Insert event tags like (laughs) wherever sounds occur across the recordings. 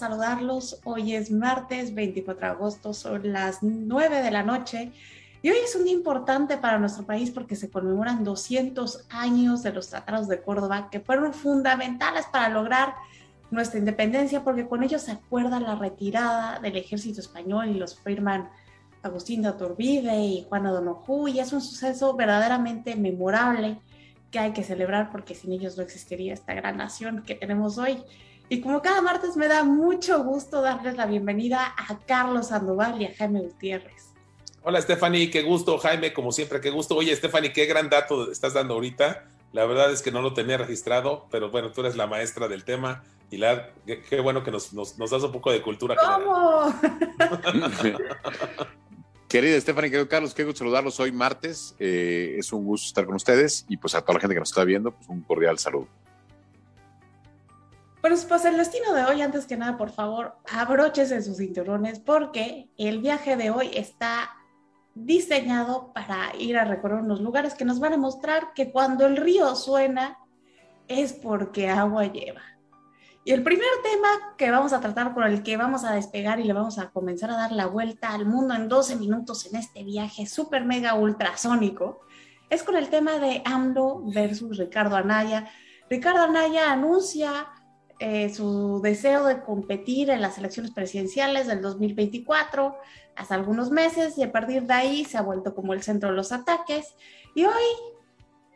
saludarlos. Hoy es martes 24 de agosto, son las 9 de la noche. Y hoy es un día importante para nuestro país porque se conmemoran 200 años de los tratados de Córdoba que fueron fundamentales para lograr nuestra independencia porque con ellos se acuerda la retirada del ejército español y los firman Agustín de Aturbide y Juana Donojú y es un suceso verdaderamente memorable que hay que celebrar porque sin ellos no existiría esta gran nación que tenemos hoy. Y como cada martes me da mucho gusto darles la bienvenida a Carlos Sandoval y a Jaime Gutiérrez. Hola Stephanie, qué gusto, Jaime, como siempre, qué gusto. Oye Stephanie, qué gran dato estás dando ahorita. La verdad es que no lo tenía registrado, pero bueno, tú eres la maestra del tema y la, qué, bueno que nos, nos, das un poco de cultura. ¿Cómo? (laughs) Querida Stephanie, querido Carlos, qué gusto saludarlos hoy martes. Eh, es un gusto estar con ustedes y pues a toda la gente que nos está viendo, pues un cordial saludo. Pues, pues el destino de hoy, antes que nada, por favor, abróchese sus cinturones porque el viaje de hoy está diseñado para ir a recorrer unos lugares que nos van a mostrar que cuando el río suena es porque agua lleva. Y el primer tema que vamos a tratar, por el que vamos a despegar y le vamos a comenzar a dar la vuelta al mundo en 12 minutos en este viaje súper mega ultrasónico, es con el tema de AMLO versus Ricardo Anaya. Ricardo Anaya anuncia eh, su deseo de competir en las elecciones presidenciales del 2024 hace algunos meses y a partir de ahí se ha vuelto como el centro de los ataques. Y hoy,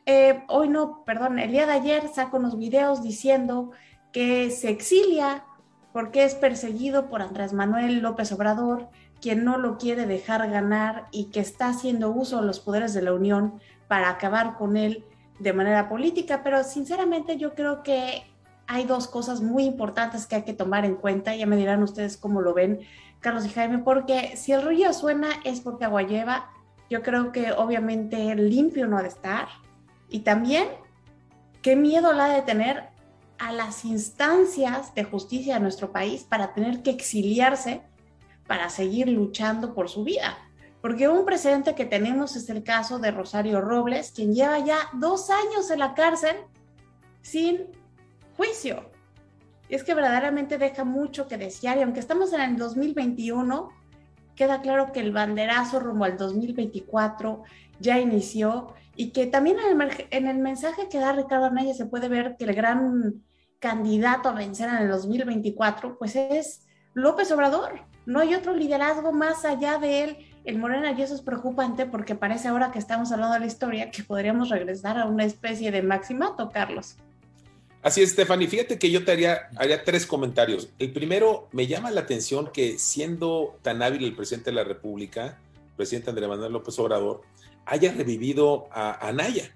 eh, hoy no, perdón, el día de ayer saco unos videos diciendo que se exilia porque es perseguido por Andrés Manuel López Obrador, quien no lo quiere dejar ganar y que está haciendo uso de los poderes de la Unión para acabar con él de manera política. Pero sinceramente yo creo que hay dos cosas muy importantes que hay que tomar en cuenta. Ya me dirán ustedes cómo lo ven, Carlos y Jaime, porque si el río suena es porque agua lleva. Yo creo que obviamente limpio no ha de estar. Y también, qué miedo la de tener a las instancias de justicia de nuestro país para tener que exiliarse para seguir luchando por su vida. Porque un precedente que tenemos es el caso de Rosario Robles, quien lleva ya dos años en la cárcel sin juicio. Es que verdaderamente deja mucho que desear. Y aunque estamos en el 2021, queda claro que el banderazo rumbo al 2024 ya inició y que también en el, mensaje que da Ricardo Anaya se puede ver que el gran candidato a vencer en el 2024 pues es López Obrador. No hay otro liderazgo más allá de él. El Morena y eso es preocupante porque parece ahora que estamos hablando de la historia que podríamos regresar a una especie de maximato, Carlos. Así es, Stephanie. Fíjate que yo te haría, haría tres comentarios. El primero, me llama la atención que siendo tan hábil el presidente de la República, presidente Andrés Manuel López Obrador, haya revivido a Anaya.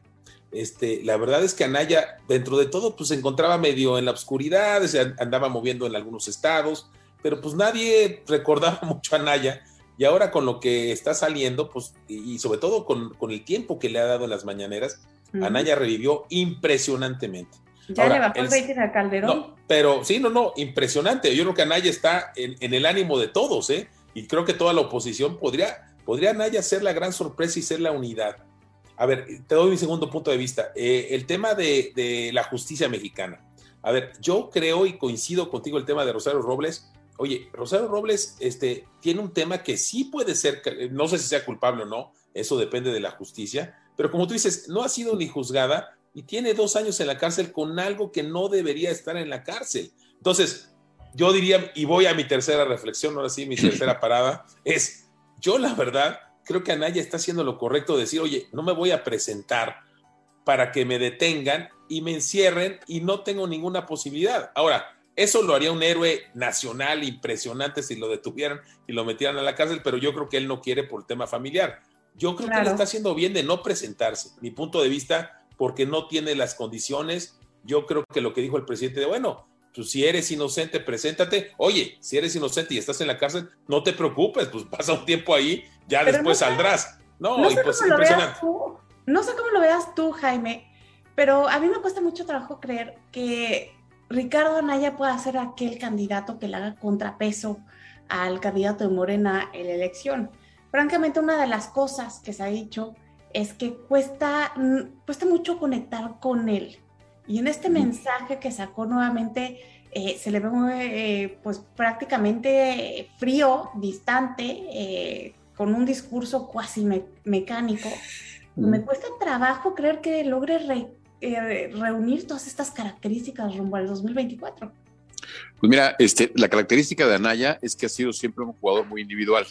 Este, la verdad es que Anaya, dentro de todo, pues se encontraba medio en la oscuridad, se andaba moviendo en algunos estados, pero pues nadie recordaba (laughs) mucho a Anaya. Y ahora con lo que está saliendo, pues, y sobre todo con, el tiempo que le ha dado en las mañaneras, Anaya revivió impresionantemente. Ya le bajó el rating a Calderón. pero sí, no, no, impresionante. Yo creo que Anaya está en, en, el ánimo de todos, ¿eh? Y creo que toda la oposición podría, podría Anaya ser la gran sorpresa y ser la unidad. A ver, te doy mi segundo punto de vista. Eh, el tema de, la justicia mexicana. A ver, yo creo y coincido contigo el tema de Rosario Robles. Oye, Rosario Robles este, tiene un tema que sí puede ser, no sé si sea culpable o no, eso depende de la justicia, pero como tú dices, no ha sido ni juzgada y tiene dos años en la cárcel con algo que no debería estar en la cárcel. Entonces, yo diría, y voy a mi tercera reflexión, ahora sí, mi (clears throat) tercera parada, es, yo la verdad, creo que Anaya está haciendo lo correcto de decir, oye, no me voy a presentar para que me detengan y me encierren y no tengo ninguna posibilidad. Ahora, eso lo haría un héroe nacional impresionante si lo detuvieran y lo metieran a la cárcel, pero yo creo que él no quiere por el tema familiar. Yo creo que él está haciendo bien de no presentarse, mi punto de vista, porque no tiene las condiciones. Yo creo que lo que dijo el presidente de, bueno, tú si eres inocente, preséntate. Oye, si eres inocente y estás en la cárcel, no te preocupes, pues pasa un tiempo ahí, ya después saldrás. No, no sé pues, cómo impresionante. no sé cómo lo veas tú, Jaime, pero a mí me cuesta mucho trabajo creer que Ricardo Anaya pueda ser aquel candidato que le haga contrapeso al candidato de Morena en la elección. Francamente, una de las cosas que se ha dicho es que cuesta, cuesta mucho conectar con él Y en este mensaje que sacó nuevamente, eh, se le ve eh, pues prácticamente frío, distante, eh, con un discurso cuasi mecánico. Me cuesta trabajo creer que logre reunir todas estas características rumbo al 2024. Pues mira, este, la característica de Anaya es que ha sido siempre un jugador muy individual.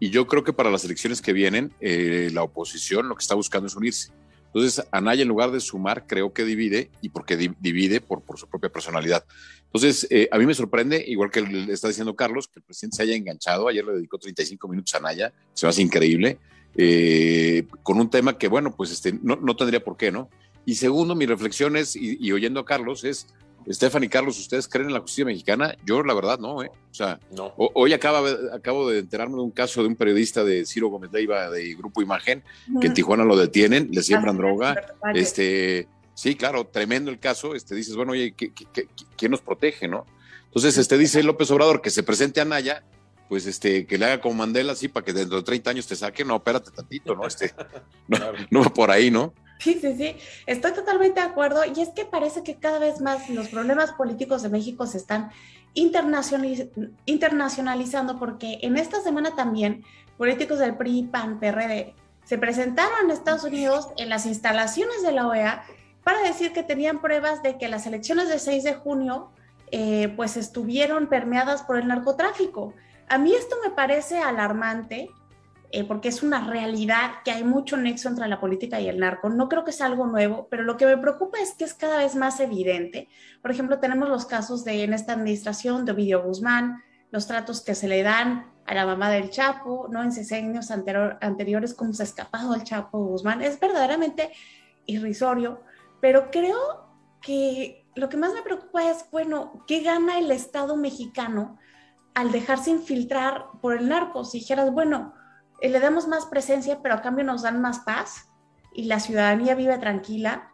Y yo creo que para las elecciones que vienen, la oposición lo que está buscando es unirse. Entonces, Anaya, en lugar de sumar, creo que divide, y porque divide por, por, su propia personalidad. Entonces, eh, a mí me sorprende, igual que le está diciendo Carlos, que el presidente se haya enganchado. Ayer le dedicó 35 minutos a Anaya, se me hace increíble, eh, con un tema que, bueno, pues este, no, no, tendría por qué, ¿no? Y segundo, mi reflexión es, y oyendo a Carlos, es Estefan y Carlos, ¿ustedes creen en la justicia mexicana? Yo, la verdad, no, ¿eh? O sea, hoy acaba, acabo de enterarme de un caso de un periodista de Ciro Gómez Leiva de Grupo Imagen, que en Tijuana lo detienen, le siembran droga. Este, sí, claro, tremendo el caso. Este, dices, bueno, oye, quién nos protege, no? Entonces, este, dice López Obrador que se presente a Naya, pues este, que le haga como Mandela, así, para que dentro de 30 años te saque. No, espérate tantito, ¿no? Este, no, no por ahí, ¿no? Sí, sí, sí, estoy totalmente de acuerdo y es que parece que cada vez más los problemas políticos de México se están internacionalizando porque en esta semana también políticos del PRI, PAN, PRD se presentaron en Estados Unidos en las instalaciones de la OEA para decir que tenían pruebas de que las elecciones del 6 de junio eh, pues estuvieron permeadas por el narcotráfico. A mí esto me parece alarmante eh, porque es una realidad que hay mucho nexo entre la política y el narco. No creo que sea algo nuevo, pero lo que me preocupa es que es cada vez más evidente. Por ejemplo, tenemos los casos de en esta administración de Ovidio Guzmán, los tratos que se le dan a la mamá del Chapo, ¿no? En sesenios anteriores, cómo se ha escapado el Chapo Guzmán. Es verdaderamente irrisorio, pero creo que lo que más me preocupa es, bueno, ¿qué gana el Estado mexicano al dejarse infiltrar por el narco? Si dijeras, bueno, le damos más presencia, pero a cambio nos dan más paz y la ciudadanía vive tranquila,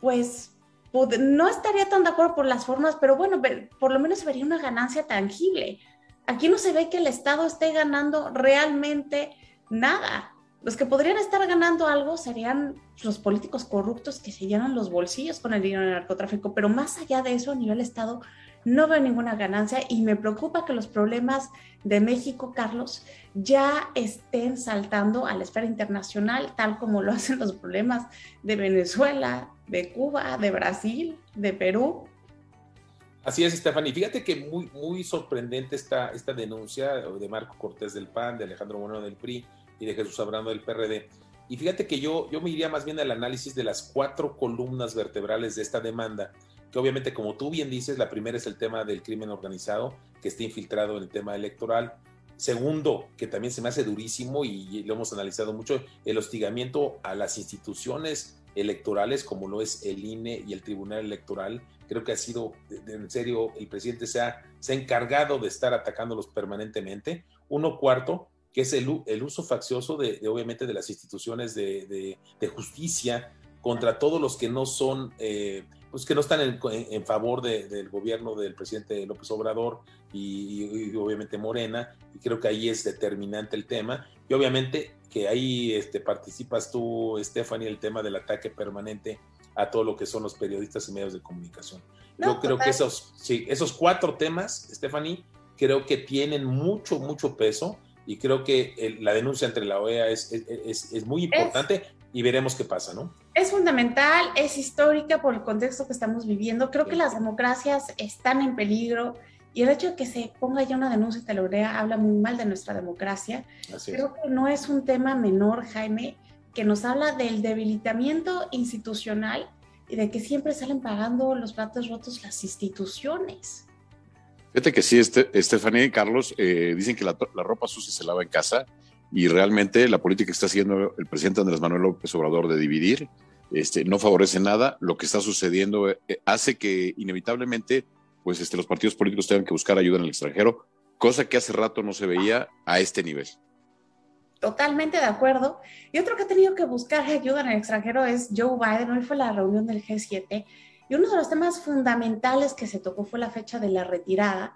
pues no estaría tan de acuerdo por las formas, pero bueno, por lo menos vería una ganancia tangible. Aquí no se ve que el Estado esté ganando realmente nada. Los que podrían estar ganando algo serían los políticos corruptos que se llenan los bolsillos con el dinero del narcotráfico, pero más allá de eso, a nivel Estado, no veo ninguna ganancia y me preocupa que los problemas de México, Carlos, ya estén saltando a la esfera internacional, tal como lo (laughs) hacen los problemas de Venezuela, de Cuba, de Brasil, de Perú. Así es, Stephanie. Fíjate que muy, muy sorprendente esta, esta denuncia de Marco Cortés del PAN, de Alejandro Moreno del PRI y de Jesús Abramo del PRD. Y fíjate que yo, yo me iría más bien al análisis de las cuatro columnas vertebrales de esta demanda que obviamente, como tú bien dices, la primera es el tema del crimen organizado, que está infiltrado en el tema electoral. Segundo, que también se me hace durísimo y lo hemos analizado mucho, el hostigamiento a las instituciones electorales, como lo es el INE y el Tribunal Electoral. Creo que ha sido, en serio, el presidente se ha, se ha encargado de estar atacándolos permanentemente. Uno cuarto, que es el, el uso faccioso de, obviamente, de las instituciones de, justicia contra todos los que no son... Eh, pues que no están en, favor del gobierno del presidente López Obrador y, obviamente Morena, y creo que ahí es determinante el tema, y obviamente que ahí este, participas tú, Stephanie, el tema del ataque permanente a todo lo que son los periodistas y medios de comunicación. Yo creo que esos, sí, esos cuatro temas, Stephanie, creo que tienen mucho, mucho peso y creo que la denuncia entre la OEA es, es, es muy importante y veremos qué pasa, ¿no? Es fundamental, es histórica por el contexto que estamos viviendo. Creo que las democracias están en peligro y el hecho de que se ponga ya una denuncia teleurea habla muy mal de nuestra democracia. Creo que no es un tema menor, Jaime, que nos habla del debilitamiento institucional y de que siempre salen pagando los platos rotos las instituciones. Fíjate que sí, este, Estefanía y Carlos eh, dicen que la, la ropa sucia se lava en casa y realmente la política que está haciendo el presidente Andrés Manuel López Obrador de dividir este, no favorece nada. Lo que está sucediendo eh, hace que inevitablemente pues, este, los partidos políticos tengan que buscar ayuda en el extranjero, cosa que hace rato no se veía a este nivel. Totalmente de acuerdo. Y otro que ha tenido que buscar ayuda en el extranjero es Joe Biden. Hoy fue la reunión del G7 y uno de los temas fundamentales que se tocó fue la fecha de la retirada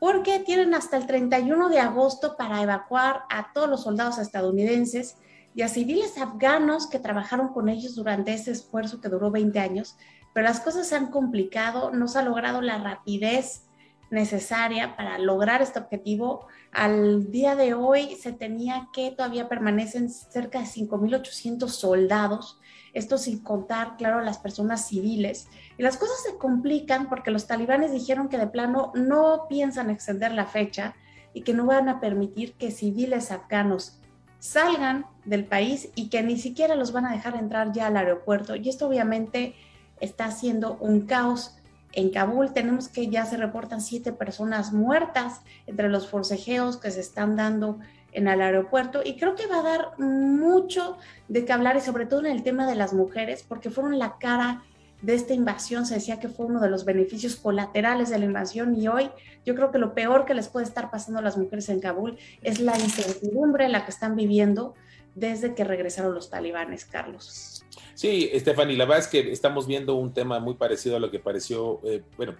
porque tienen hasta el 31 de agosto para evacuar a todos los soldados estadounidenses y a civiles afganos que trabajaron con ellos durante ese esfuerzo que duró 20 años, pero las cosas se han complicado, no se ha logrado la rapidez necesaria para lograr este objetivo. Al día de hoy se tenía que todavía permanecen cerca de 5.800 soldados, esto sin contar, claro, las personas civiles. Y las cosas se complican porque los talibanes dijeron que de plano no piensan extender la fecha y que no van a permitir que civiles afganos salgan del país y que ni siquiera los van a dejar entrar ya al aeropuerto. Y esto obviamente está haciendo un caos en Kabul tenemos que ya se reportan siete personas muertas entre los forcejeos que se están dando en el aeropuerto y creo que va a dar mucho de qué hablar y sobre todo en el tema de las mujeres porque fueron la cara de esta invasión, se decía que fue uno de los beneficios colaterales de la invasión y hoy yo creo que lo peor que les puede estar pasando a las mujeres en Kabul es la incertidumbre en la que están viviendo desde que regresaron los talibanes, Carlos. Sí, Stephanie, la verdad es que estamos viendo un tema muy parecido a lo que pareció, eh, bueno,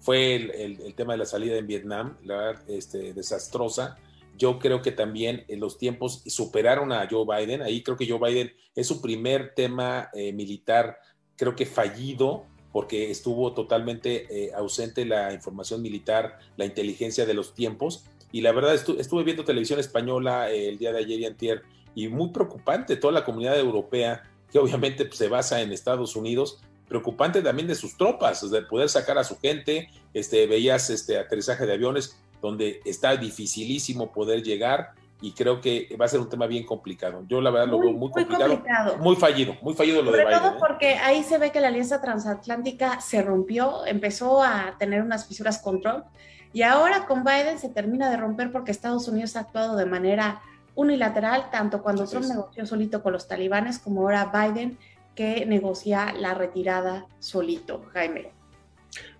fue el, tema de la salida en Vietnam, la verdad, este, desastrosa. Yo creo que también en los tiempos superaron a Joe Biden. Ahí creo que Joe Biden es su primer tema eh, militar, creo que fallido, porque estuvo totalmente eh, ausente la información militar, la inteligencia de los tiempos. Y la verdad, estuve viendo televisión española el día de ayer y antier, y muy preocupante toda la comunidad europea que obviamente pues, se basa en Estados Unidos, preocupante también de sus tropas, de poder sacar a su gente, este, veías este aterrizaje de aviones donde está dificilísimo poder llegar y creo que va a ser un tema bien complicado. Yo la verdad lo veo muy, complicado, muy fallido, muy fallido lo de Biden. todo ¿eh? porque ahí se ve que la alianza transatlántica se rompió, empezó a tener unas fisuras con Trump y ahora con Biden se termina de romper porque Estados Unidos ha actuado de manera unilateral, tanto cuando Trump negoció solito con los talibanes como ahora Biden, que negocia la retirada solito, Jaime.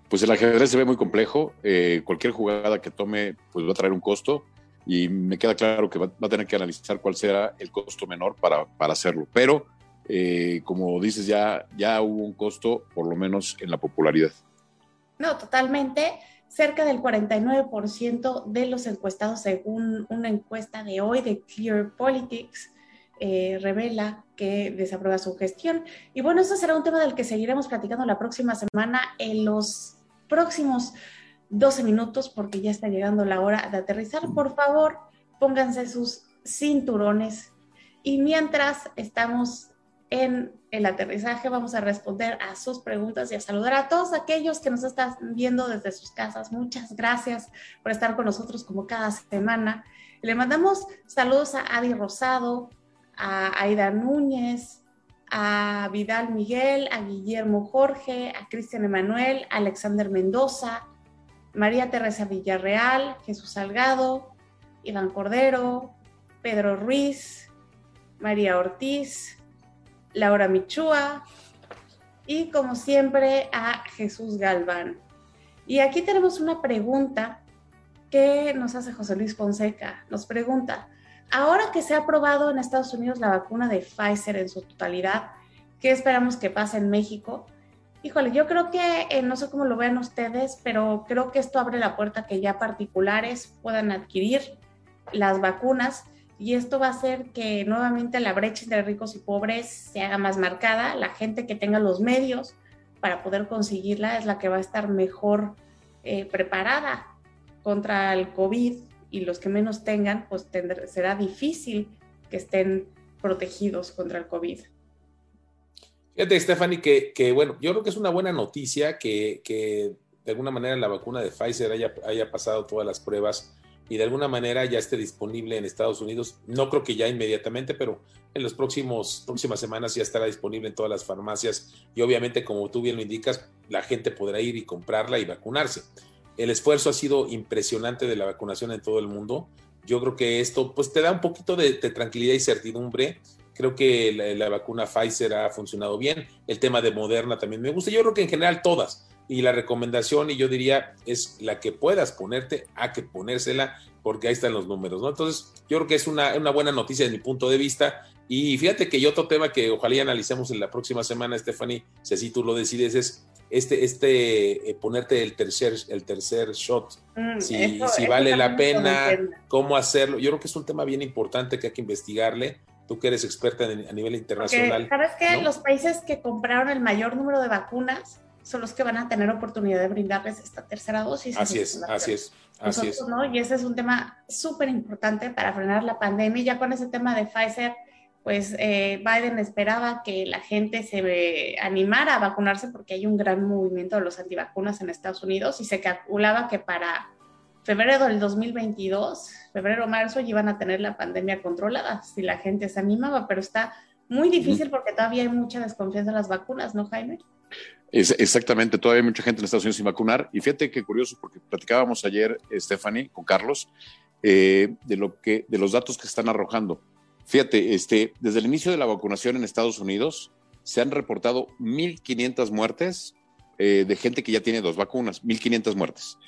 Pues el ajedrez se ve muy complejo, eh, cualquier jugada que tome pues va a traer un costo y me queda claro que va, a tener que analizar cuál será el costo menor para, para hacerlo, pero eh, como dices ya, ya hubo un costo por lo menos en la popularidad. No, totalmente cerca del 49% de los encuestados, según una encuesta de hoy de Clear Politics, eh, revela que desaprueba su gestión. Y bueno, eso será un tema del que seguiremos platicando la próxima semana en los próximos 12 minutos, porque ya está llegando la hora de aterrizar. Por favor, pónganse sus cinturones. Y mientras estamos en el aterrizaje vamos a responder a sus preguntas y a saludar a todos aquellos que nos están viendo desde sus casas. Muchas gracias por estar con nosotros como cada semana. Le mandamos saludos a Adi Rosado, a Aida Núñez, a Vidal Miguel, a Guillermo Jorge, a Cristian Emanuel, a Alexander Mendoza, María Teresa Villarreal, Jesús Salgado, Iván Cordero, Pedro Ruiz, María Ortiz, Laura Michúa y como siempre a Jesús Galván. Y aquí tenemos una pregunta que nos hace José Luis Fonseca. Nos pregunta, ahora que se ha aprobado en Estados Unidos la vacuna de Pfizer en su totalidad, ¿qué esperamos que pase en México? Híjole, yo creo que, eh, no sé cómo lo vean ustedes, pero creo que esto abre la puerta que ya particulares puedan adquirir las vacunas y esto va a hacer que nuevamente la brecha entre ricos y pobres se haga más marcada. La gente que tenga los medios para poder conseguirla es la que va a estar mejor eh, preparada contra el COVID y los que menos tengan, pues será difícil que estén protegidos contra el COVID. Fíjate, Stephanie, que, que, bueno, yo creo que es una buena noticia que, que de alguna manera la vacuna de Pfizer haya, haya pasado todas las pruebas y de alguna manera ya esté disponible en Estados Unidos. No creo que ya inmediatamente, pero en las próximas semanas ya estará disponible en todas las farmacias y obviamente como tú bien lo indicas, la gente podrá ir y comprarla y vacunarse. El esfuerzo ha sido impresionante de la vacunación en todo el mundo. Yo creo que esto pues te da un poquito de, tranquilidad y certidumbre. Creo que la, vacuna Pfizer ha funcionado bien. El tema de Moderna también me gusta. Yo creo que en general todas y la recomendación, y yo diría, es la que puedas ponerte, a que ponérsela, porque ahí están los números, ¿no? Entonces, yo creo que es una, una buena noticia desde mi punto de vista. Y fíjate que hay otro tema que ojalá analicemos en la próxima semana, Stephanie, si así tú lo decides, es este, este eh, ponerte el tercer, el tercer shot, mm, si, si vale la pena, cómo hacerlo. Yo creo que es un tema bien importante que hay que investigarle tú que eres experta a nivel internacional. ¿Sabes qué? Los países que compraron el mayor número de vacunas son los que van a tener oportunidad de brindarles esta tercera dosis. Así es, así es. Así es. ¿no? Y ese es un tema súper importante para frenar la pandemia. Ya con ese tema de Pfizer, pues eh, Biden esperaba que la gente se animara a vacunarse porque hay un gran movimiento de los antivacunas en Estados Unidos y se calculaba que para febrero del 2022, febrero-marzo, iban a tener la pandemia controlada si la gente se animaba, pero está muy difícil porque todavía hay mucha desconfianza en las vacunas, ¿no, Jaime? Es, exactamente, todavía hay mucha gente en Estados Unidos sin vacunar. Y fíjate qué curioso, porque platicábamos ayer, Stephanie, con Carlos, eh, de, lo que, de los datos que están arrojando. Fíjate, este, desde el inicio de la vacunación en Estados Unidos se han reportado 1.500 muertes eh, de gente que ya tiene dos vacunas, 1.500 muertes.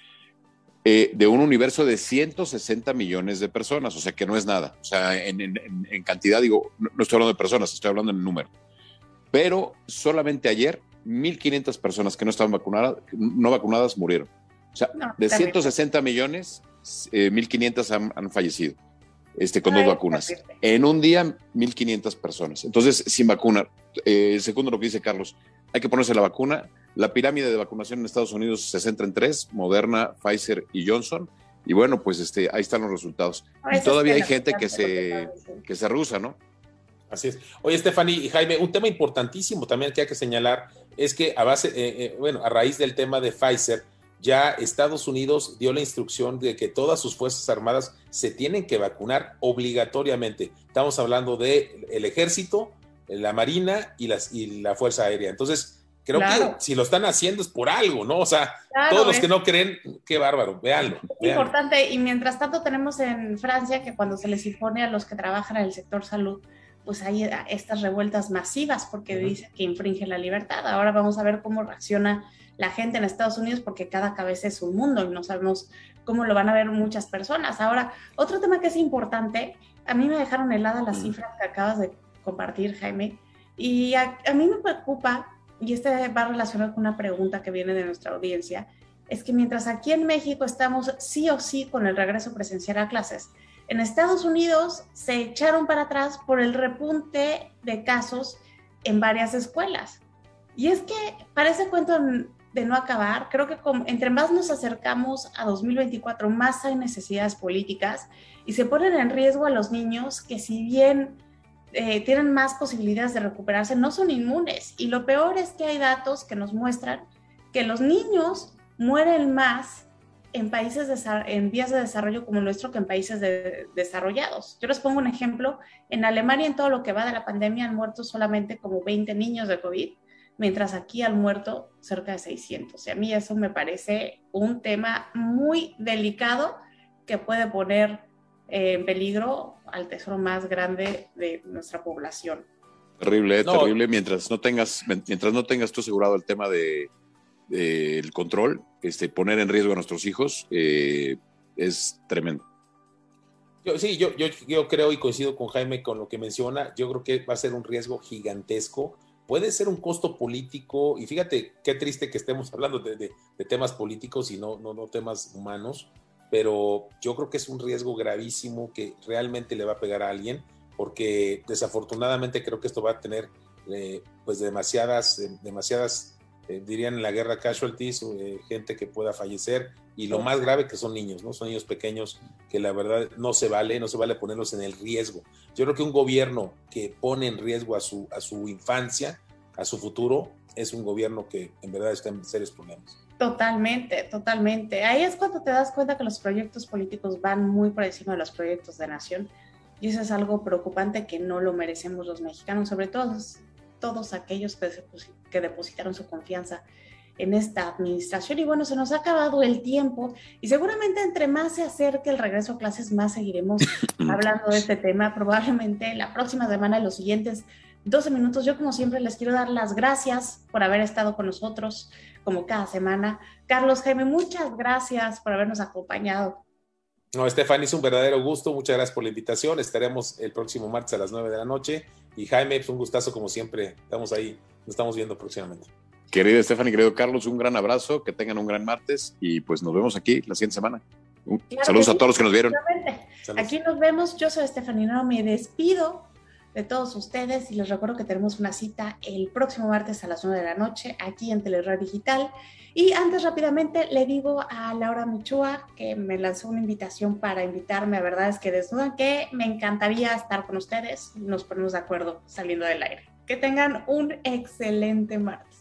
Eh, de un universo de 160 millones de personas, o sea que no es nada. O sea, en, cantidad, digo, no, no, estoy hablando de personas, estoy hablando en número. Pero solamente ayer 1.500 personas que no estaban vacunadas, no vacunadas murieron. O sea, de 160 millones, 1.500 eh, han, fallecido este, con dos vacunas. En un día, 1.500 personas. Entonces, sin vacunar. Eh, segundo lo que dice Carlos, hay que ponerse la vacuna. La pirámide de vacunación en Estados Unidos se centra en tres, Moderna, Pfizer y Johnson. Y bueno, pues este, ahí están los resultados. y todavía hay gente que se, que se rusa, ¿no? Así es. Oye, Stephanie y Jaime, un tema importantísimo también que hay que señalar es que a base, eh, eh, bueno, a raíz del tema de Pfizer, ya Estados Unidos dio la instrucción de que todas sus fuerzas armadas se tienen que vacunar obligatoriamente. Estamos hablando de el ejército, la marina y, las, y la fuerza aérea. Entonces, creo que si lo están haciendo es por algo, ¿no? O sea, todos los que no creen, qué bárbaro, véanlo. Es importante, y mientras tanto tenemos en Francia que cuando se les impone a los que trabajan en el sector salud pues hay estas revueltas masivas porque dice que infringe la libertad. Ahora vamos a ver cómo reacciona la gente en Estados Unidos porque cada cabeza es un mundo y no sabemos cómo lo van a ver muchas personas. Ahora, otro tema que es importante, a mí me dejaron helada las cifras que acabas de compartir, Jaime, y a, a mí me preocupa, y este va relacionado con una pregunta que viene de nuestra audiencia, es que mientras aquí en México estamos sí o sí con el regreso presencial a clases, en Estados Unidos se echaron para atrás por el repunte de casos en varias escuelas. Y es que parece cuento no acabar. Creo que entre más nos acercamos a 2024, más hay necesidades políticas y se ponen en riesgo a los niños que si bien eh, tienen más posibilidades de recuperarse, no son inmunes. Y lo peor es que hay datos que nos muestran que los niños mueren más en países en vías de desarrollo como nuestro que en países desarrollados. Yo les pongo un ejemplo. En Alemania, en todo lo que va de la pandemia, han muerto solamente como 20 niños de COVID, mientras aquí han muerto cerca de 600. Y a mí eso me parece un tema muy delicado que puede poner eh, en peligro al tesoro más grande de nuestra población. Terrible, terrible. Mientras no tengas, mientras no tengas tú asegurado el tema de el control, este, poner en riesgo a nuestros hijos, eh, es tremendo. Yo, sí, yo, yo, yo, creo y coincido con Jaime con lo que menciona. Yo creo que va a ser un riesgo gigantesco. Puede ser un costo político, y fíjate qué triste que estemos (laughs) hablando de, de, temas políticos y no, temas humanos, pero yo creo que es un riesgo gravísimo que realmente le va a pegar a alguien, porque desafortunadamente creo que esto va a tener eh, pues demasiadas, demasiadas eh, dirían en la guerra casualties, eh, gente que pueda fallecer y lo más grave que son niños, ¿no? Son niños pequeños que la verdad no se vale, no se vale ponerlos en el riesgo. Yo creo que un gobierno que pone en riesgo a su, a su infancia, a su futuro, es un gobierno que en verdad está en serios problemas. Totalmente, totalmente. Ahí es cuando te das cuenta que los proyectos políticos van muy por encima de los proyectos de nación. Y eso es algo preocupante que no lo merecemos los mexicanos, sobre todo todos aquellos que, depositaron su confianza en esta administración. Y bueno, se nos ha acabado el tiempo y seguramente entre más se acerque el regreso a clases, más seguiremos (coughs) hablando de este tema. Probablemente la próxima semana, en los siguientes 12 minutos, yo como siempre les quiero dar las gracias por haber estado con nosotros como cada semana. Carlos Jaime, muchas gracias por habernos acompañado. No, Estefan, es un verdadero gusto. Muchas gracias por la invitación. Estaremos el próximo martes a las 9 de la noche y Jaime, es pues, un gustazo como siempre. Estamos ahí, nos estamos viendo próximamente. Querido Stephanie, querido Carlos, un gran abrazo, que tengan un gran martes y pues nos vemos aquí la siguiente semana. saludos a todos los que nos vieron. Aquí nos vemos, yo soy Stephanie, no me despido de todos ustedes y les recuerdo que tenemos una cita el próximo martes a las 9 de la noche aquí en Telered Digital. Y antes rápidamente le digo a Laura Michua que me lanzó una invitación para invitarme a Verdades que Desnudan, que me encantaría estar con ustedes. Nos ponemos de acuerdo saliendo del aire. Que tengan un excelente martes.